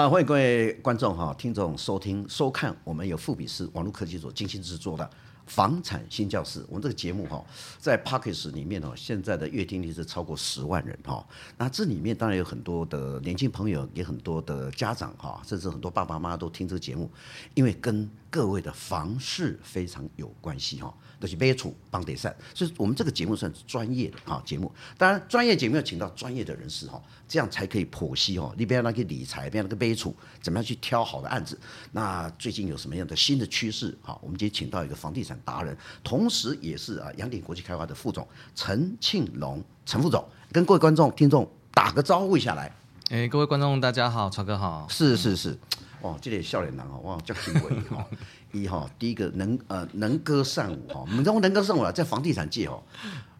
啊、欢迎各位观众哈、听众收听收看我们由富比斯网络科技所精心制作的房产新教室。我们这个节目哈，在 package 里面哦，现在的月听率是超过十万人哈。那这里面当然有很多的年轻朋友，也很多的家长哈，甚至很多爸爸妈妈都听这个节目，因为跟各位的房事非常有关系哈。都是买厝房地产，所以我们这个节目算是专业的哈节目。当然，专业节目要请到专业的人士哈，这样才可以剖析哈。你不要那个理财，不要那个买厝，怎么样去挑好的案子？那最近有什么样的新的趋势？哈，我们今天请到一个房地产达人，同时也是啊阳鼎国际开发的副总陈庆龙陈副总，跟各位观众听众打个招呼一下来。哎，各位观众大家好，曹哥好。是是是，哇，这里笑脸男哦，哇，叫金伟哈。一哈，第一个能呃能歌善舞哈，我们讲能歌善舞啊，在房地产界哦，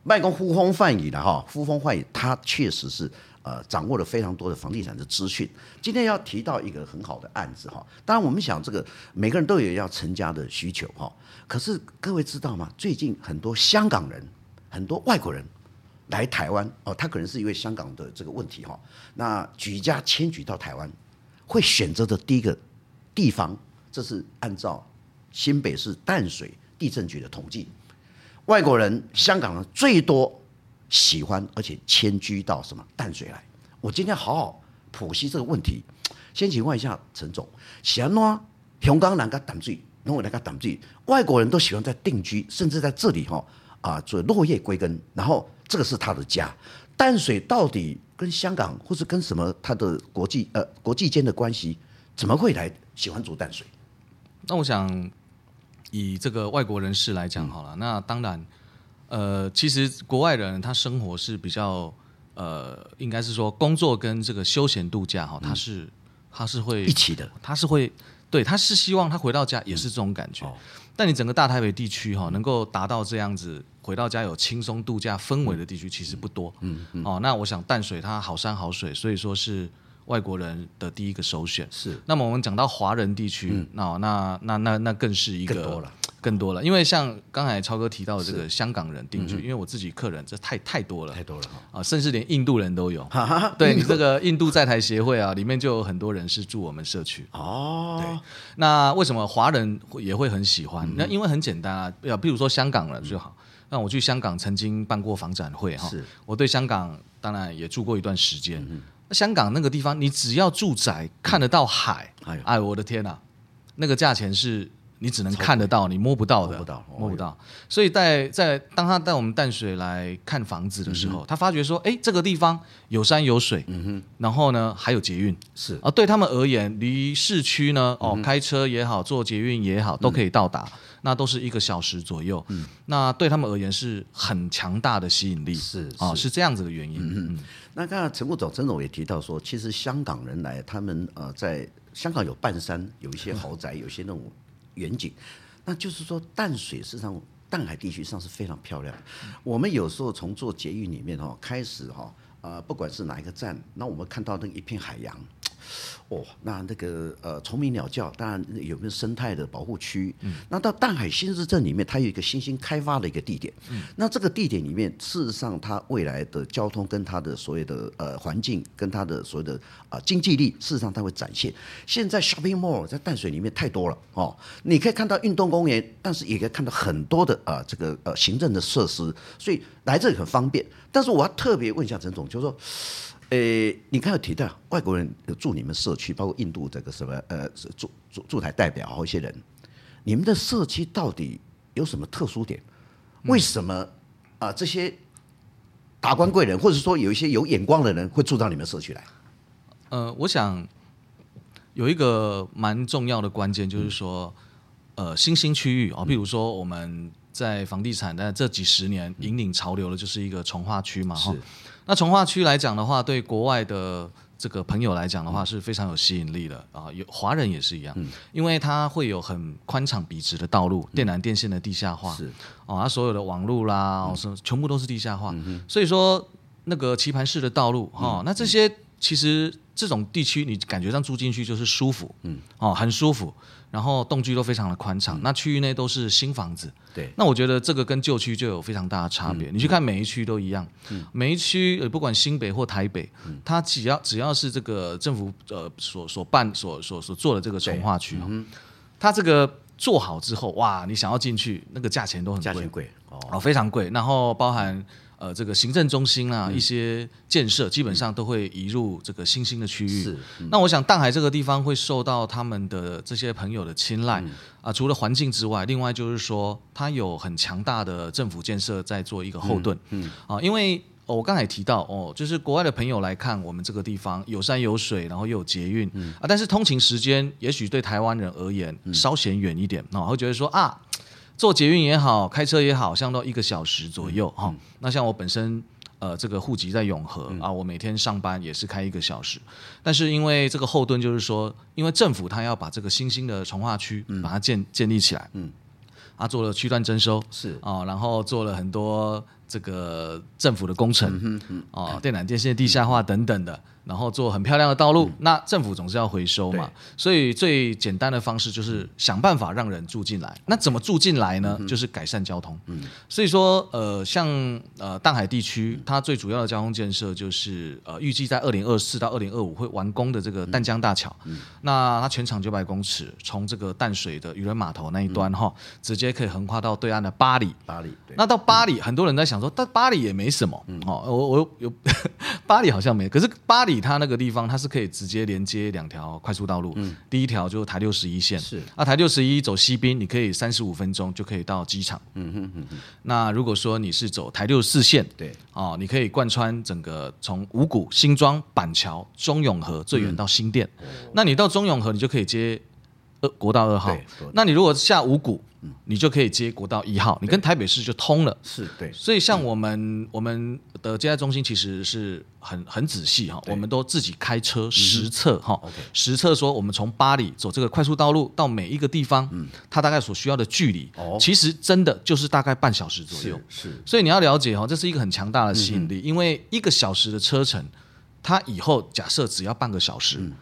卖公呼风唤雨的哈，呼风唤雨，他确实是呃掌握了非常多的房地产的资讯。今天要提到一个很好的案子哈，当然我们想这个每个人都有要成家的需求哈，可是各位知道吗？最近很多香港人、很多外国人来台湾哦，他可能是因为香港的这个问题哈，那举家迁居到台湾，会选择的第一个地方，这是按照。新北市淡水地政局的统计，外国人、香港人最多喜欢而且迁居到什么淡水来？我今天好好剖析这个问题。先请问一下陈总，喜欢哪香港人跟淡水，弄我来个淡水，外国人都喜欢在定居，甚至在这里哈啊做落叶归根，然后这个是他的家。淡水到底跟香港或是跟什么它的国际呃国际间的关系，怎么会来喜欢住淡水？那我想。以这个外国人士来讲好了，嗯、那当然，呃，其实国外人他生活是比较，呃，应该是说工作跟这个休闲度假哈，他是他是会一起的，他是会对，他是希望他回到家也是这种感觉。嗯哦、但你整个大台北地区哈，能够达到这样子回到家有轻松度假氛围的地区其实不多。嗯嗯。哦，那我想淡水它好山好水，所以说是。外国人的第一个首选是，那么我们讲到华人地区，嗯、那那那那那更是一个更多了。因为像刚才超哥提到的这个香港人定居，嗯、因为我自己客人这太太多了，太多了啊，甚至连印度人都有。哈哈对你这个印度在台协会啊，里面就有很多人是住我们社区。哦，对，那为什么华人也会很喜欢？嗯、那因为很简单啊，要比如说香港人就好。那我去香港曾经办过房展会哈，是我对香港当然也住过一段时间。嗯香港那个地方，你只要住宅看得到海，哎，我的天哪，那个价钱是你只能看得到，你摸不到的，摸不到，摸不到。所以在在当他带我们淡水来看房子的时候，他发觉说，哎，这个地方有山有水，嗯哼，然后呢还有捷运，是。啊，对他们而言，离市区呢，哦，开车也好，坐捷运也好，都可以到达，那都是一个小时左右，嗯，那对他们而言是很强大的吸引力，是啊，是。这样子的原因，嗯。那刚才陈副总、陈总也提到说，其实香港人来，他们呃，在香港有半山，有一些豪宅，有一些那种远景，那就是说淡水市场淡海地区上是非常漂亮。我们有时候从做捷运里面哦开始哈，呃，不管是哪一个站，那我们看到那一片海洋。哦，那那个呃，虫鸣鸟叫，当然有没有生态的保护区？嗯，那到淡海新市镇里面，它有一个新兴开发的一个地点。嗯，那这个地点里面，事实上它未来的交通跟它的所谓的呃环境，跟它的所谓的啊、呃、经济力，事实上它会展现。现在 shopping mall 在淡水里面太多了哦，你可以看到运动公园，但是也可以看到很多的啊、呃、这个呃行政的设施，所以来这里很方便。但是我要特别问一下陈总，就是说。诶，你刚才有提到外国人有住你们社区，包括印度这个什么呃驻驻驻台代表和一些人，你们的社区到底有什么特殊点？为什么啊、这些达官贵人，或者说有一些有眼光的人会住到你们社区来？呃，我想有一个蛮重要的关键，就是说，呃，新兴区域啊，比如说我们在房地产的这几十年引领潮流的，就是一个从化区嘛，哈。那从化区来讲的话，对国外的这个朋友来讲的话是非常有吸引力的啊，有华人也是一样，嗯、因为它会有很宽敞笔直的道路，嗯、电缆电线的地下化，是。哦，它所有的网路啦，什么、嗯、全部都是地下化，所以说那个棋盘式的道路哈，嗯、那这些其实这种地区你感觉上住进去就是舒服，嗯，哦，很舒服，然后栋距都非常的宽敞，嗯、那区域内都是新房子，对，那我觉得这个跟旧区就有非常大的差别。嗯、你去看每一区都一样，嗯、每一区呃不管新北或台北，嗯、它只要只要是这个政府呃所所办所所所做的这个重划区，嗯、它这个做好之后，哇，你想要进去，那个价钱都很贵，价钱贵哦，哦，非常贵，然后包含。呃，这个行政中心啊，嗯、一些建设基本上都会移入这个新兴的区域。是，嗯、那我想淡海这个地方会受到他们的这些朋友的青睐、嗯、啊。除了环境之外，另外就是说，它有很强大的政府建设在做一个后盾。嗯，嗯啊，因为、哦、我刚才提到哦，就是国外的朋友来看我们这个地方有山有水，然后又有捷运、嗯、啊，但是通勤时间也许对台湾人而言稍显远一点，哦、会觉得说啊。坐捷运也好，开车也好，像都一个小时左右哈。那像我本身，呃，这个户籍在永和、嗯、啊，我每天上班也是开一个小时。但是因为这个后盾，就是说，因为政府他要把这个新兴的从化区把它建、嗯、建立起来，嗯，啊，做了区段征收是。啊，然后做了很多这个政府的工程，嗯嗯啊，电缆电线地下化等等的。然后做很漂亮的道路，嗯、那政府总是要回收嘛，所以最简单的方式就是想办法让人住进来。那怎么住进来呢？嗯、就是改善交通。嗯，所以说呃，像呃淡海地区，嗯、它最主要的交通建设就是呃预计在二零二四到二零二五会完工的这个淡江大桥。嗯，那它全长九百公尺，从这个淡水的渔人码头那一端哈，嗯、直接可以横跨到对岸的巴黎。巴黎。对，那到巴黎，嗯、很多人在想说，但巴黎也没什么。嗯，哦，我我有 巴黎好像没，可是八里。它那个地方，它是可以直接连接两条快速道路。嗯，第一条就是台六十一线，是啊，台六十一走西滨，你可以三十五分钟就可以到机场。嗯哼嗯哼。那如果说你是走台六十四线，对，哦，你可以贯穿整个从五股、新庄、板桥、中永和，最远到新店。嗯、那你到中永和，你就可以接二国道二号。那你如果下五股。你就可以接国道一号，你跟台北市就通了。是对，所以像我们我们的接待中心其实是很很仔细哈，我们都自己开车实测哈，实测说我们从巴黎走这个快速道路到每一个地方，它大概所需要的距离，其实真的就是大概半小时左右。是，所以你要了解哈，这是一个很强大的吸引力，因为一个小时的车程，它以后假设只要半个小时。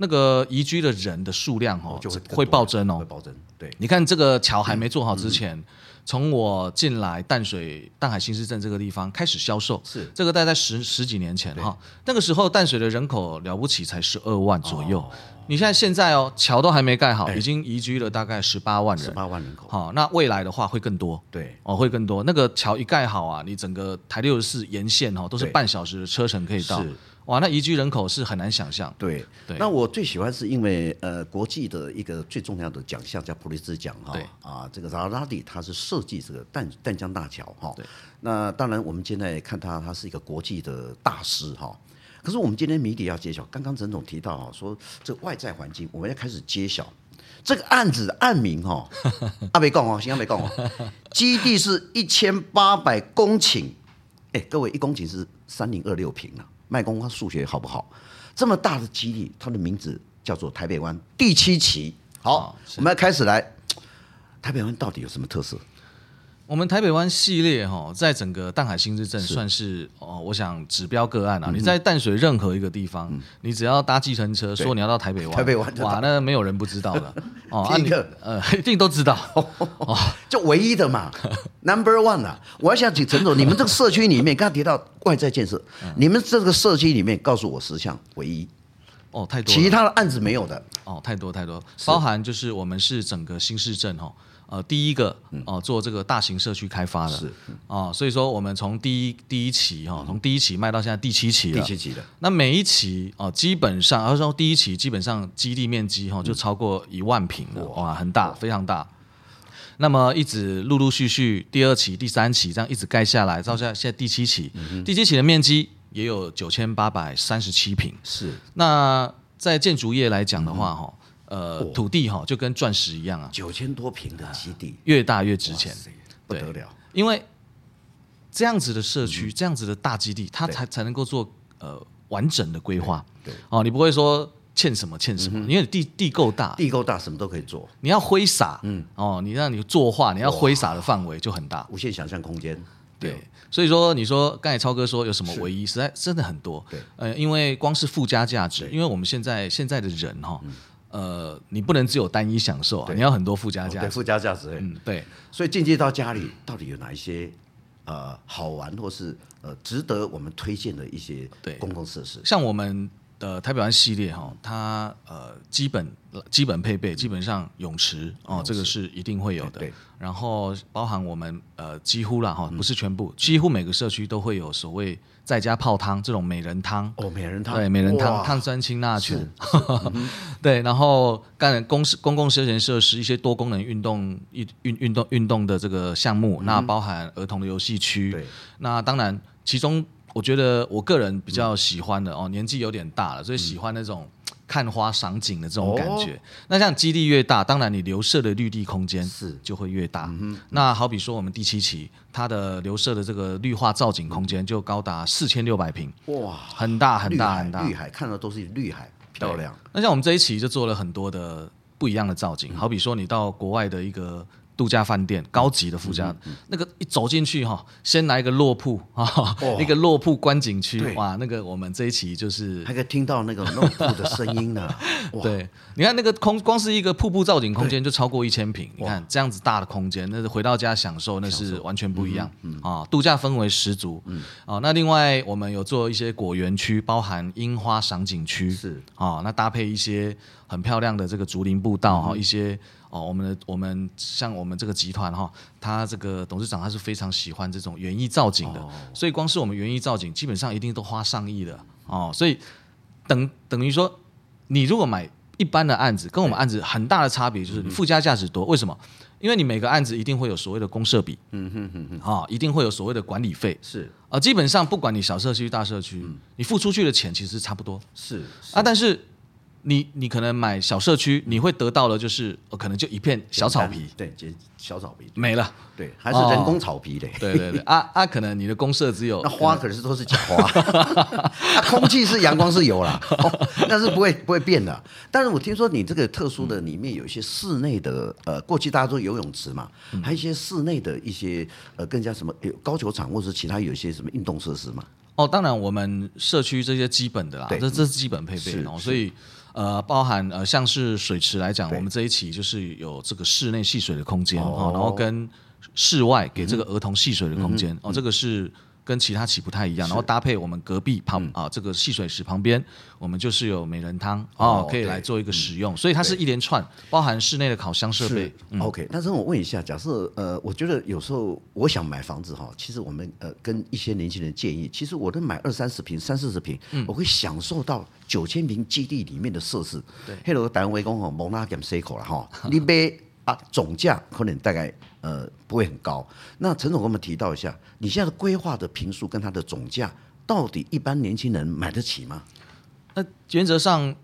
那个移居的人的数量哦，就会会暴增哦，会暴增。对，你看这个桥还没做好之前，从我进来淡水淡海新市镇这个地方开始销售，是这个大概十十几年前哈，那个时候淡水的人口了不起才十二万左右。你现在现在哦，桥都还没盖好，已经移居了大概十八万人，十八万人口。好，那未来的话会更多，对哦，会更多。那个桥一盖好啊，你整个台六十四沿线哦，都是半小时的车程可以到。哇，那移居人口是很难想象。对对，那我最喜欢是因为呃，国际的一个最重要的奖项叫普利兹奖哈。对啊，这个扎拉蒂他是设计这个淡淡江大桥哈。对。那当然，我们现在看他，他是一个国际的大师哈。可是我们今天谜底要揭晓，刚刚陈总提到哈，说这个外在环境，我们要开始揭晓这个案子的案名哈。阿 没讲哦，先阿没讲哦。基地是一千八百公顷，哎，各位一公顷是三零二六平啊。麦公他数学好不好？这么大的基地，它的名字叫做台北湾第七期。好，我们要开始来，台北湾到底有什么特色？我们台北湾系列哈，在整个淡海新市镇算是哦，我想指标个案啊。你在淡水任何一个地方，你只要搭计程车说你要到台北湾，台北湾哇，那没有人不知道的。哦。啊，你呃，一定都知道。哦，就唯一的嘛，Number One 啊！我要想请陈总，你们这个社区里面刚刚提到外在建设，你们这个社区里面告诉我十项唯一。哦，太多，其他的案子没有的。哦，太多太多，包含就是我们是整个新市镇哈。呃，第一个哦、呃，做这个大型社区开发的，是啊、呃，所以说我们从第一第一期哈，从第一期卖到现在第七期了，第七期的。那每一期哦、呃，基本上，而说第一期基本上基地面积哈就超过一万平了，哇，哇，很大，非常大。那么一直陆陆续续，第二期、第三期这样一直盖下来，到现在现在第七期，嗯、第七期的面积也有九千八百三十七平。是。那在建筑业来讲的话，哈、嗯。呃，土地哈就跟钻石一样啊，九千多平的基地，越大越值钱，不得了。因为这样子的社区，这样子的大基地，它才才能够做呃完整的规划。对哦，你不会说欠什么欠什么，因为地地够大，地够大，什么都可以做。你要挥洒，嗯，哦，你让你作画，你要挥洒的范围就很大，无限想象空间。对，所以说你说刚才超哥说有什么唯一，实在真的很多。对，呃，因为光是附加价值，因为我们现在现在的人哈，呃，你不能只有单一享受啊，你要很多附加价值。附加价值，嗯，对。所以进阶到家里，到底有哪一些呃好玩或是呃值得我们推荐的一些公共设施？像我们。的台北湾系列哈，它呃基本基本配备基本上泳池哦，这个是一定会有的。对。然后包含我们呃几乎啦哈，不是全部，几乎每个社区都会有所谓在家泡汤这种美人汤哦，美人汤对，美人汤碳酸氢钠泉。对，然后刚才公公共休闲设施一些多功能运动运运运动运动的这个项目，那包含儿童的游戏区。对。那当然其中。我觉得我个人比较喜欢的哦，年纪有点大了，所以喜欢那种 看花赏景的这种感觉。哦、那像基地越大，当然你留设的绿地空间是就会越大。嗯、那好比说我们第七期，它的留设的这个绿化造景空间就高达四千六百平，哇，很大很大很大。绿海看到都是绿海，漂亮。那像我们这一期就做了很多的不一样的造景，嗯、好比说你到国外的一个。度假饭店，高级的附加，那个一走进去哈，先来一个落瀑啊，那 个落瀑观景区，哇，那个我们这一期就是还可以听到那个落瀑的声音呢。对，你看那个空，光是一个瀑布造景空间就超过一千平，你看这样子大的空间，那是回到家享受，那是完全不一样啊、度假氛围十足。嗯，啊，那另外我们有做一些果园区，包含樱花赏景区，是。啊，那搭配一些很漂亮的这个竹林步道哈、嗯，一些。哦，我们的我们像我们这个集团哈，他这个董事长他是非常喜欢这种园艺造景的，哦，所以光是我们园艺造景，基本上一定都花上亿的哦。所以等等于说，你如果买一般的案子，跟我们案子很大的差别就是你附加价值多。为什么？因为你每个案子一定会有所谓的公社比，嗯哼哼哼，啊，一定会有所谓的管理费，是啊，基本上不管你小社区大社区，嗯，你付出去的钱其实差不多，是，是啊，但是。你你可能买小社区，你会得到的就是可能就一片小草皮，对，小草皮没了，对，还是人工草皮的，对对对，啊啊，可能你的公社只有 那花，可是都是假花，啊，空气是阳光是有啦，哦，那是不会不会变的。但是我听说你这个特殊的里面有一些室内的，呃，过去大家都游泳池嘛，还有一些室内的一些呃，更加什么有高球场或者是其他有一些什么运动设施嘛？哦，当然我们社区这些基本的啦，这这是基本配备哦，所以。呃，包含呃，像是水池来讲，我们这一期就是有这个室内戏水的空间哦，然后跟室外给这个儿童戏水的空间、嗯、哦，这个是。跟其他期不太一样，然后搭配我们隔壁旁、嗯、啊这个戏水池旁边，我们就是有美人汤哦，可以来做一个使用，嗯、所以它是一连串包含室内的烤箱设备。嗯、OK，但是我问一下，假设呃，我觉得有时候我想买房子哈，其实我们呃跟一些年轻人建议，其实我都买二三十平、三四十平，嗯、我会享受到九千平基地里面的设施。对，Hello，单位讲吼，蒙拉点 C 口了哈，你买啊总价可能大概。呃，不会很高。那陈总给我们提到一下，你现在的规划的平数跟它的总价，到底一般年轻人买得起吗？那原则上，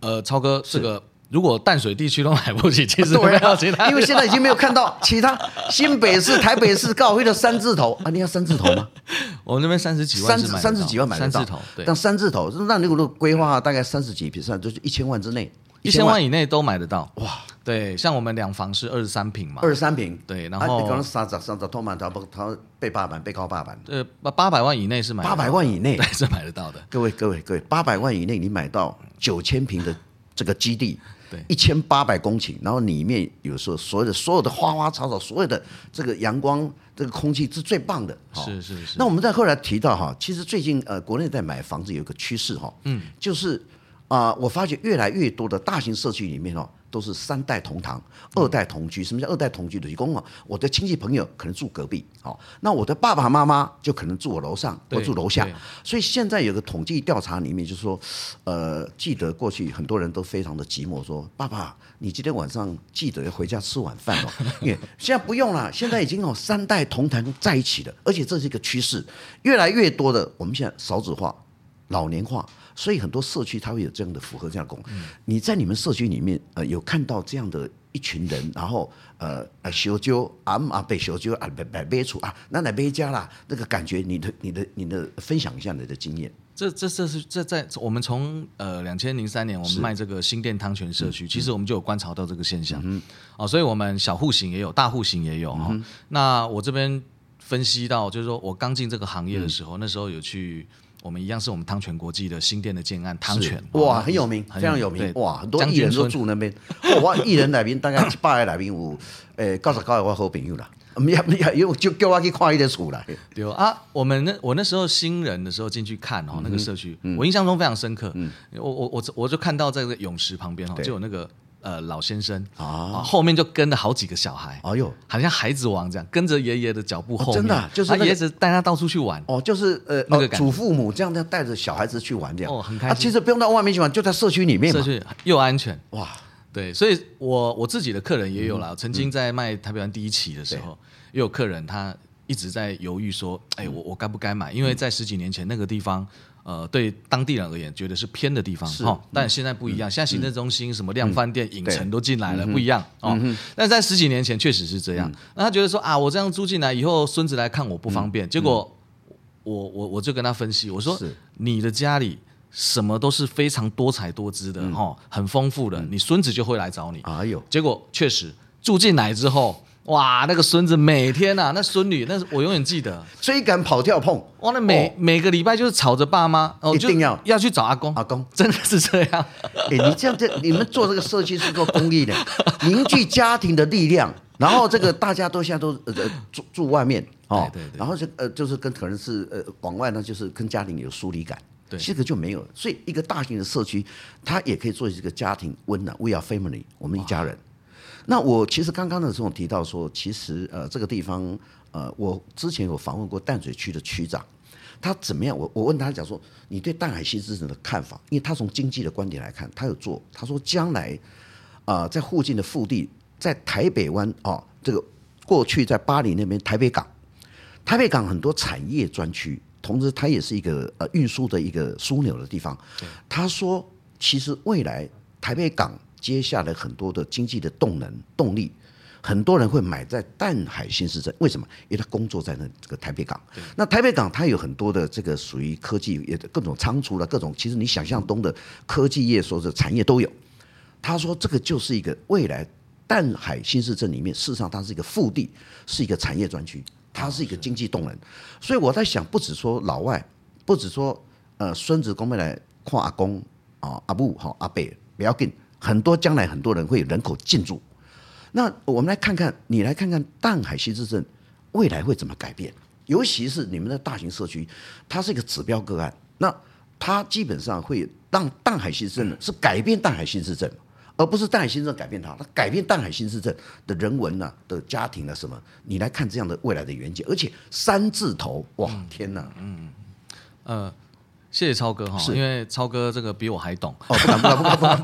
呃，超哥，这个如果淡水地区都买不起，其实没有其他，因为现在已经没有看到其他新北市、台北市高飞的三字头啊，你要三字头吗？我们那边三十几万，三三十几万买得到。三字头，对，但三字头，那如果规划大概三十几坪算，就是一千万之内。一千万以内都买得到哇！对，像我们两房是二十三平嘛，二十三平，对，然后刚刚三十三十托满，他不他被八百，被告八百，呃，八八百万以内是买，八百万以内是买得到的。各位各位各位，八百万以内你买到九千平的这个基地，对，一千八百公顷，然后里面有时候所有的所有的花花草草，所有的这个阳光，这个空气是最棒的。是是是。那我们在后来提到哈，其实最近呃，国内在买房子有个趋势哈，嗯，就是。啊、呃，我发觉越来越多的大型社区里面哦，都是三代同堂、二代同居。什么叫二代同居的？提供啊，我的亲戚朋友可能住隔壁，好，那我的爸爸妈妈就可能住我楼上或住楼下。所以现在有个统计调查里面就是说，呃，记得过去很多人都非常的寂寞，说爸爸，你今天晚上记得要回家吃晚饭哦。因为现在不用了，现在已经有三代同堂在一起了，而且这是一个趋势，越来越多的我们现在少子化、老年化。所以很多社区它会有这样的符合这样的功能。你在你们社区里面，呃，有看到这样的一群人，然后呃，修旧啊啊被修旧啊被被买厝啊，那来买家啦，那个感觉，你的你的你的分享一下你的经验。这这这是这在我们从呃两千零三年我们卖这个新店汤泉社区，其实我们就有观察到这个现象。嗯，哦，所以我们小户型也有，大户型也有哈、嗯。那我这边。分析到，就是说我刚进这个行业的时候，嗯、那时候有去。我们一样是我们汤泉国际的新店的建案汤泉，哇，很有名，非常有名，哇，很多艺人都住那边。哇，艺人来宾大概一百个来宾有，诶，九十九个我好朋友啦。没有没有，就叫我去看一个厝来。对啊，我们那我那时候新人的时候进去看哦，那个社区，我印象中非常深刻。我我我我就看到在这个泳池旁边哈，就有那个。呃，老先生啊，后面就跟了好几个小孩，哎呦，好像孩子王这样，跟着爷爷的脚步后面，真的就是爷爷带他到处去玩，哦，就是呃那个祖父母这样这样带着小孩子去玩这样，哦，很开心。其实不用到外面去玩，就在社区里面嘛，社区又安全，哇，对，所以我我自己的客人也有了，曾经在卖台北湾第一期的时候，也有客人他一直在犹豫说，哎，我我该不该买？因为在十几年前那个地方。呃，对当地人而言，觉得是偏的地方哈，但现在不一样，现在行政中心、什么量贩店、影城都进来了，不一样哦。但在十几年前确实是这样，那他觉得说啊，我这样租进来以后，孙子来看我不方便。结果我我我就跟他分析，我说你的家里什么都是非常多彩多姿的哈，很丰富的，你孙子就会来找你。哎呦，结果确实住进来之后。哇，那个孙子每天呐、啊，那孙女，那是我永远记得，追赶跑跳碰。哇，那每、哦、每个礼拜就是吵着爸妈，哦，一定要。要去找阿公，阿公。真的是这样。哎，你这样这，你们做这个社区是做公益的，凝聚家庭的力量，然后这个大家都现在都呃住住外面。哦，对对对，然后就呃就是跟可能是呃往外呢，就是跟家庭有疏离感，对，这个就没有。所以一个大型的社区，它也可以做一个家庭温暖，We are family，我们一家人。那我其实刚刚的时候提到说，其实呃这个地方呃我之前有访问过淡水区的区长，他怎么样？我我问他讲说，你对淡海新市镇的看法？因为他从经济的观点来看，他有做，他说将来啊、在附近的腹地，在台北湾啊这个过去在巴黎那边台北港，台北港很多产业专区，同时它也是一个呃运输的一个枢纽的地方。他说，其实未来台北港。接下来很多的经济的动能动力，很多人会买在淡海新市镇，为什么？因为他工作在那这个台北港。那台北港它有很多的这个属于科技，也各种仓储了各种，其实你想象中的科技业说是产业都有。他说这个就是一个未来淡海新市镇里面，事实上它是一个腹地，是一个产业专区，它是一个经济动能。所以我在想，不止说老外，不止说呃孙子公妹来看阿公啊阿母好阿伯不要紧。很多将来很多人会人口进驻，那我们来看看，你来看看淡海新市镇未来会怎么改变？尤其是你们的大型社区，它是一个指标个案，那它基本上会让淡海新市镇是改变淡海新市镇，而不是淡海新市镇改变它，它改变淡海新市镇的人文呐、啊、的家庭啊什么？你来看这样的未来的远景，而且三字头，哇，天哪，嗯，呃。谢谢超哥哈，因为超哥这个比我还懂。哦，不敢不敢不敢不敢，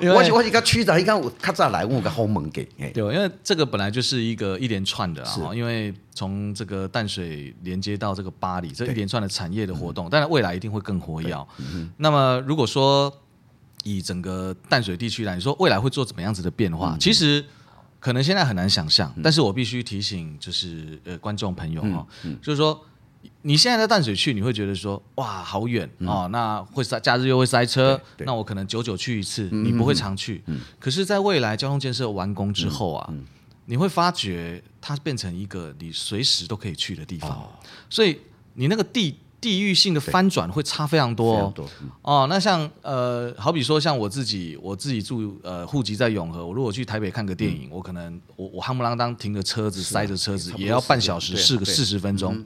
我我一个区长，一看我咔嚓来问个后门给。对，因为这个本来就是一个一连串的啊，因为从这个淡水连接到这个巴黎，这一连串的产业的活动，当然未来一定会更活跃。嗯、那么如果说以整个淡水地区来说，未来会做怎么样子的变化？嗯、其实可能现在很难想象，嗯、但是我必须提醒就是呃观众朋友哈，嗯嗯、就是说。你现在在淡水去，你会觉得说哇好远哦，那会塞，假日又会塞车，那我可能久久去一次，你不会常去。可是，在未来交通建设完工之后啊，你会发觉它变成一个你随时都可以去的地方，所以你那个地地域性的翻转会差非常多哦。那像呃，好比说像我自己，我自己住呃户籍在永和，我如果去台北看个电影，我可能我我夯不啷当停个车子塞着车子也要半小时，四个四十分钟。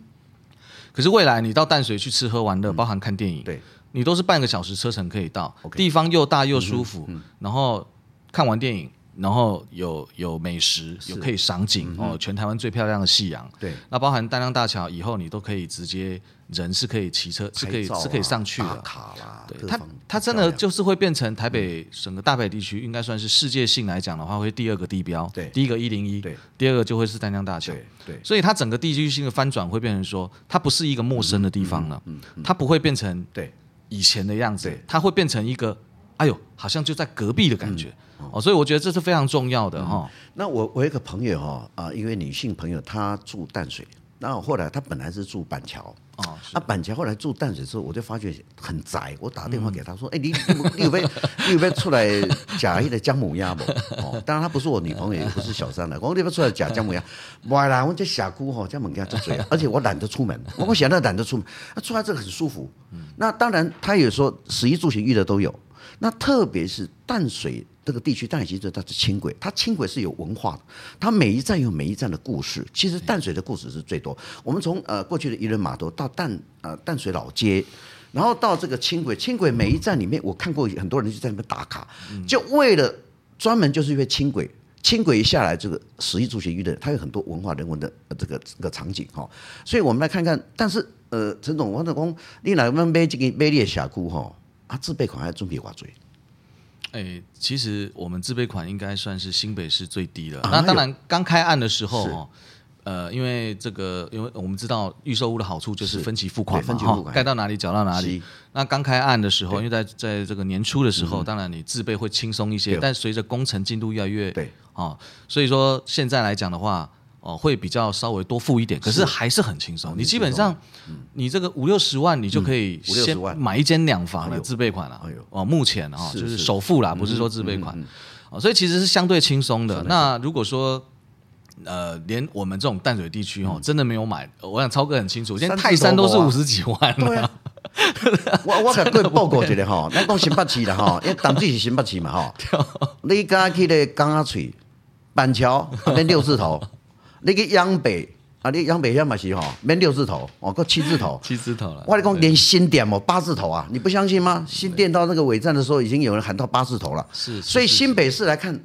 可是未来你到淡水去吃喝玩乐，包含看电影，对，你都是半个小时车程可以到，地方又大又舒服，然后看完电影，然后有有美食，有可以赏景哦，全台湾最漂亮的夕阳，对，那包含丹江大桥以后你都可以直接。人是可以骑车，是可以是可以上去的。卡啦，对，它它真的就是会变成台北整个大北地区，应该算是世界性来讲的话，会第二个地标。对，第一个一零一，对，第二个就会是丹江大桥。对，所以它整个地区性的翻转会变成说，它不是一个陌生的地方了。嗯，它不会变成对以前的样子，它会变成一个，哎呦，好像就在隔壁的感觉。哦，所以我觉得这是非常重要的哈。那我我有一个朋友哈啊，一位女性朋友，她住淡水。然后后来她本来是住板桥，哦，啊，板桥后来住淡水之后，我就发觉很宅。我打电话给他说：“哎、嗯，你 你有没有你有没有出来假一的姜母鸭不？哦，当然他不是我女朋友，也不是小三了。我你不出来假姜母鸭，不啦，我这峡谷吼姜母鸭这嘴，而且我懒得出门，我现在懒得出门，出来这个很舒服。嗯那当然，他也说食衣住行育的都有。那特别是淡水。”这个地区淡水其实它是轻轨，它轻轨是有文化的，它每一站有每一站的故事。其实淡水的故事是最多。我们从呃过去的渔人码头到淡呃淡水老街，然后到这个轻轨，轻轨每一站里面，我看过很多人就在那边打卡，就为了专门就是因为轻轨，轻轨一下来，这个食衣住行育乐，它有很多文化人文的这个这个场景哈。所以我们来看看，但是呃陈总，我讲你来问买这个买你的峡谷哈，啊自备款还准备多少？哎、欸，其实我们自备款应该算是新北市最低的。啊、那当然，刚开案的时候哦，呃，因为这个，因为我们知道预售屋的好处就是分期付款嘛，分期付款，盖到哪里缴到哪里。那刚开案的时候，因为在在这个年初的时候，当然你自备会轻松一些，但随着工程进度越来越对啊，所以说现在来讲的话。哦，会比较稍微多付一点，可是还是很轻松。你基本上，你这个五六十万，你就可以先买一间两房的自备款了。哦，目前啊，就是首付啦，不是说自备款。哦，所以其实是相对轻松的。那如果说，呃，连我们这种淡水地区哦，真的没有买，我想超哥很清楚，现在泰山都是五十几万。对啊，我我给各位报告一下哈，那讲新北市的哈，因为淡水是新北市嘛哈。你刚去的港仔锤、板桥那六字头。那个央北啊，你央北现在嘛是吼，免六字头哦，够七字头，七字头了。我跟你讲连新店哦，八字头啊，你不相信吗？新店到那个尾站的时候，已经有人喊到八字头了。是，所以新北市来看，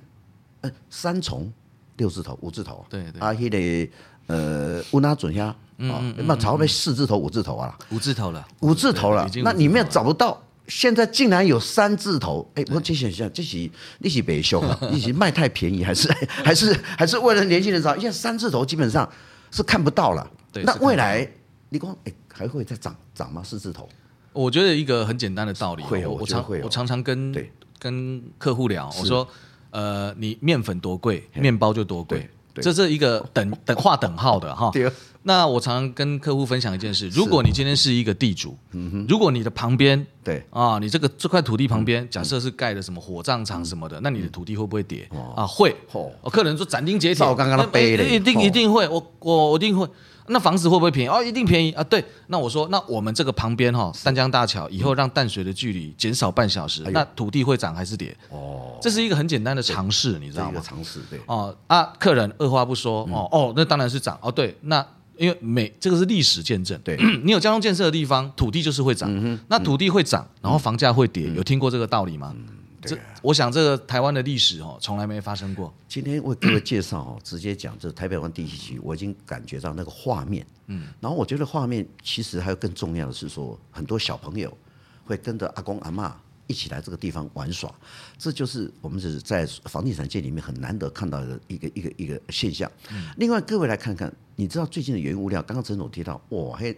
呃，三重六字头、五字头，对对。啊，迄个呃，乌拉准下，嗯，那朝被四字头、五字头啊，五字头了，五字头了。那里面找不到。现在竟然有三字头，哎，我这想想，这是利息别凶啊，利息卖太便宜，还是 还是还是为了年轻人找？因为三字头基本上是看不到了。对，那未来你光，哎，还会再涨涨吗？四字头？我觉得一个很简单的道理，会有，我常我常常跟跟客户聊，我说，呃，你面粉多贵，面包就多贵，这是一个等等划等号的哈。那我常常跟客户分享一件事：如果你今天是一个地主，如果你的旁边，对啊，你这个这块土地旁边，假设是盖的什么火葬场什么的，那你的土地会不会跌啊？会。哦，客人说斩钉截铁，我刚刚背的，一定一定会，我我我一定会。那房子会不会便宜？哦，一定便宜啊！对，那我说，那我们这个旁边哈，淡江大桥以后让淡水的距离减少半小时，那土地会涨还是跌？哦，这是一个很简单的尝试，你知道吗？尝试，对。哦啊，客人二话不说，哦哦，那当然是涨。哦，对，那。因为每这个是历史见证，对，你有交通建设的地方，土地就是会涨，嗯、那土地会涨，然后房价会跌，嗯、有听过这个道理吗？这我想这个台湾的历史哦，从来没发生过。今天为各位介绍哦，直接讲这台北湾地区区，我已经感觉到那个画面，嗯，然后我觉得画面其实还有更重要的是说，很多小朋友会跟着阿公阿嬷。一起来这个地方玩耍，这就是我们是在房地产界里面很难得看到的一个一个一个现象。另外，各位来看看，你知道最近的原物料，刚刚陈总提到，哇，嘿，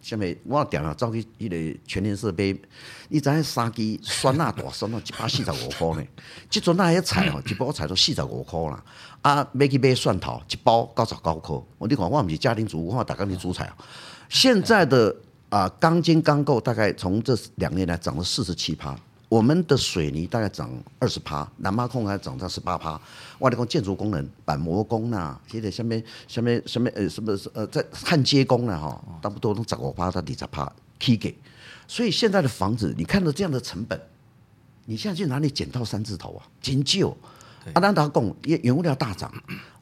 下面我要点了，照起一个全联设备，你知影三支酸辣大酸辣一百四十五块呢？即阵那些菜哦，一包菜都四十五块啦。啊，买去买蒜头，一包九十九块。我你看，我不是家庭主妇，我大家你煮菜啊。现在的啊，钢筋钢构大概从这两年来涨了四十七趴。我们的水泥大概涨二十趴，南马控还涨到十八趴。外来工建筑工人板模工呐，现在下面下面下面呃什么呃在焊接工呢哈，差不多都涨五趴到二十趴起给。所以现在的房子，你看到这样的成本，你现在去哪里捡到三字头啊？金旧。阿兰达贡，原原物料大涨，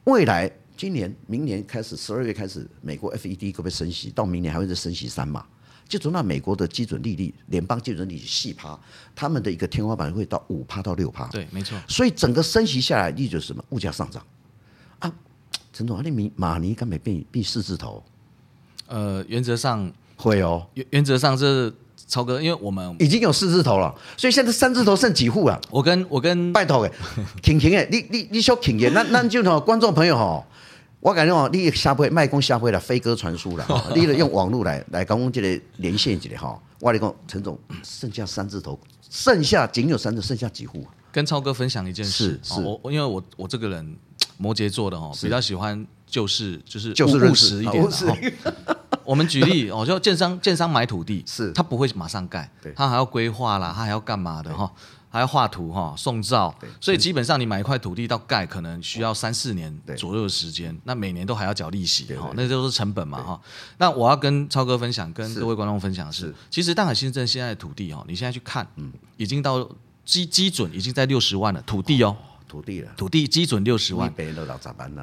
未来今年明年开始十二月开始，美国 FED 会不可以升息？到明年还会再升息三码。就从那美国的基准利率，联邦基准利率四趴，他们的一个天花板会到五趴到六趴。对，没错。所以整个升息下来，意就是什么？物价上涨。啊，陈总，你马马尼根本变变四字头。呃，原则上会哦。原原则上是超哥，因为我们已经有四字头了，所以现在三字头剩几户啊？我跟我跟拜托诶，婷婷诶，你你你说婷婷，那那就吼，观众朋友吼。我感觉哦，你下回卖公下回了飞鸽传书了哈，你用网络来来跟我们这里连线一下哈。我跟你讲，陈总剩下三字头，剩下仅有三字，剩下几户？跟超哥分享一件事，是是，我因为我我这个人摩羯座的哈，比较喜欢就事就是就是务实一点 我们举例，哦，就建商建商买土地，是他不会马上盖，他还要规划啦，他还要干嘛的哈？还要画图哈，送照，所以基本上你买一块土地到盖，可能需要三四年左右的时间。那每年都还要缴利息哈，那就是成本嘛哈。那我要跟超哥分享，跟各位观众分享的是，其实淡海新镇现在的土地哈，你现在去看，嗯，已经到基基准已经在六十万了土地哦。土地了，土地基准六十万。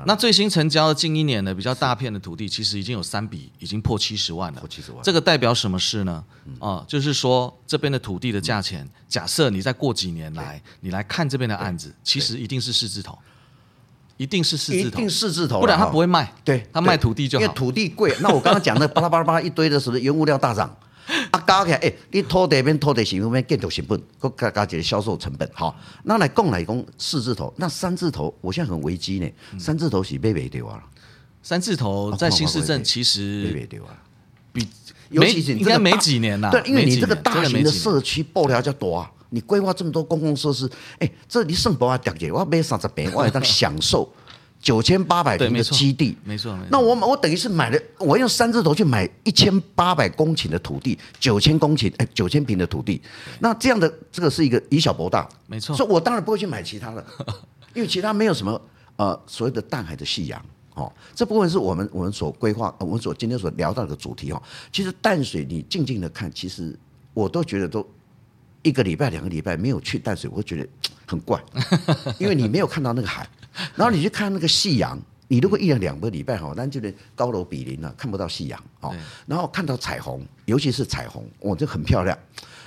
那最新成交的近一年的比较大片的土地，其实已经有三笔，已经破七十万了。破七十万，这个代表什么事呢？哦，就是说这边的土地的价钱，假设你再过几年来，你来看这边的案子，其实一定是四字头，一定是四字头，一定四字头，不然他不会卖。对，他卖土地就好，因为土地贵。那我刚刚讲的巴拉巴拉巴拉一堆的，是不是原物料大涨？啊，加起来，哎，你土地边土地成本边建筑成本，搁加加一个销售成本，好，那来讲来讲四字头，那三字头，我现在很危机呢。三字头是买不掉啊。三字头在新市镇其实买不掉啊，比尤其是应该没几年了。对，因为你这个大型的社区爆料较多啊，你规划这么多公共设施，哎，这你省不啊？掉姐，我买三十平，我还当享受。九千八百平的基地，没错。那我我等于是买了，我用三字头去买一千八百公顷的土地，九千公顷，哎，九千平的土地。那这样的这个是一个以小博大，没错。所以我当然不会去买其他的，因为其他没有什么呃所谓的淡海的夕阳哦。这部分是我们我们所规划，我们所今天所聊到的主题哦。其实淡水你静静的看，其实我都觉得都一个礼拜两个礼拜没有去淡水，我会觉得很怪，因为你没有看到那个海。然后你去看那个夕阳，你如果一两两个礼拜哈，那就是高楼比邻了，看不到夕阳哦。然后看到彩虹，尤其是彩虹，哇，这很漂亮。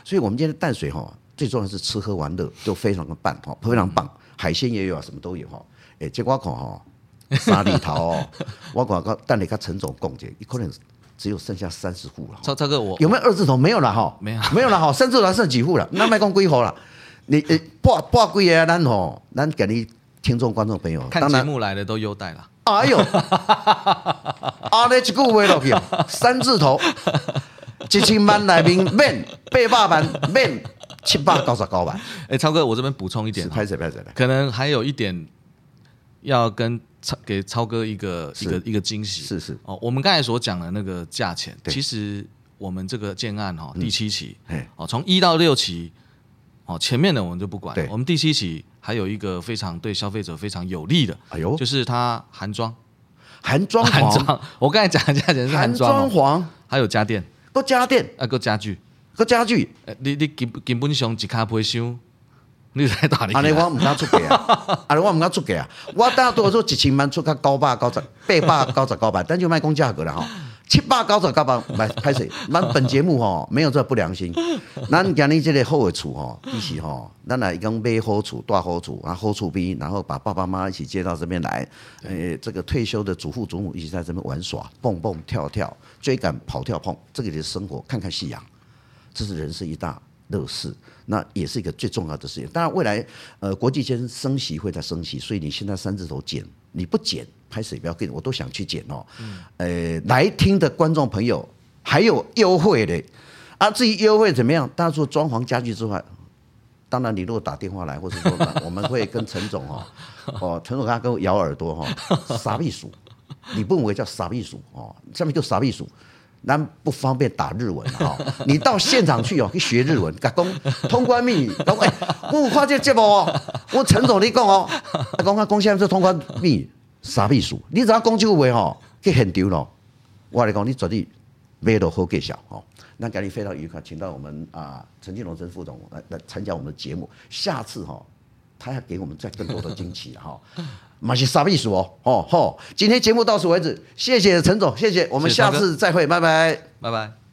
所以我们今天的淡水哈，最重要是吃喝玩乐都非常的棒哈，非常棒，海鲜也有啊，什么都有哈。哎，结果我看哈，沙里头哦，我讲个但你看陈总共计，可能只有剩下三十户了。超超哥，我有没有二字头？没有了哈，没有没有了哈，三字头剩几户了？那卖光归户了。你呃，八八贵啊，咱吼，咱给你。听众、观众朋友，看节目来的都优待了。哎呦，阿叻一句话落去，三字头，一千万来宾免八百万免七百九十九万。哎，超哥，我这边补充一点，拍谢拍谢，可能还有一点要跟超给超哥一个一个一个惊喜。是是哦，我们刚才所讲的那个价钱，其实我们这个建案哈，第七期，哦，从一到六期。哦，前面的我们就不管，我们第七期还有一个非常对消费者非常有利的，哎呦，就是它含装，含装含装。我刚才讲的价钱是含装潢，还有家电，都家电，啊，个家具，个家具。你你根根本上一卡不会收，你在哪里？阿你我唔敢出价啊，阿你我唔敢出价啊，我大多数一千万出个九百九十，八百九十九万，但就卖讲价格了哈。七八高者高吧，来拍谁？咱本节目吼没有这不良心。咱今日这个好的厝吼，一起吼，咱来一共买好厝，大好厝，啊好厝边，然后把爸爸妈妈一起接到这边来。诶，这个退休的祖父祖母一起在这边玩耍，蹦蹦跳跳，追赶跑跳碰，这个就是生活，看看夕阳，这是人生一大乐事。那也是一个最重要的事情。当然，未来呃国际间升息会在升息，所以你现在三字头减，你不剪。拍水不要给我都想去剪哦。呃，来听的观众朋友还有优惠的啊，至于优惠怎么样？大家说装潢家具之外，当然你如果打电话来，或者说我们会跟陈总哦，哦，陈总他跟我咬耳朵哈，傻避暑，你不认为叫傻避暑哦，下面就傻避暑，那不方便打日文哈，你到现场去哦，去学日文，讲通关密语，讲哎，我跨界节目哦，我陈总你讲哦，讲讲讲现在是通关密语。啥秘书？你只要讲这个话哦，去现场咯。我来讲，你绝对没得好介绍哦。那今日非常愉快，请到我们啊陈金龙陈副总来来参加我们的节目。下次哈，他要给我们再更多的惊喜哈。马是啥意思哦？哦吼，今天节目到此为止，谢谢陈总，谢谢，我们下次再会，拜拜，拜拜。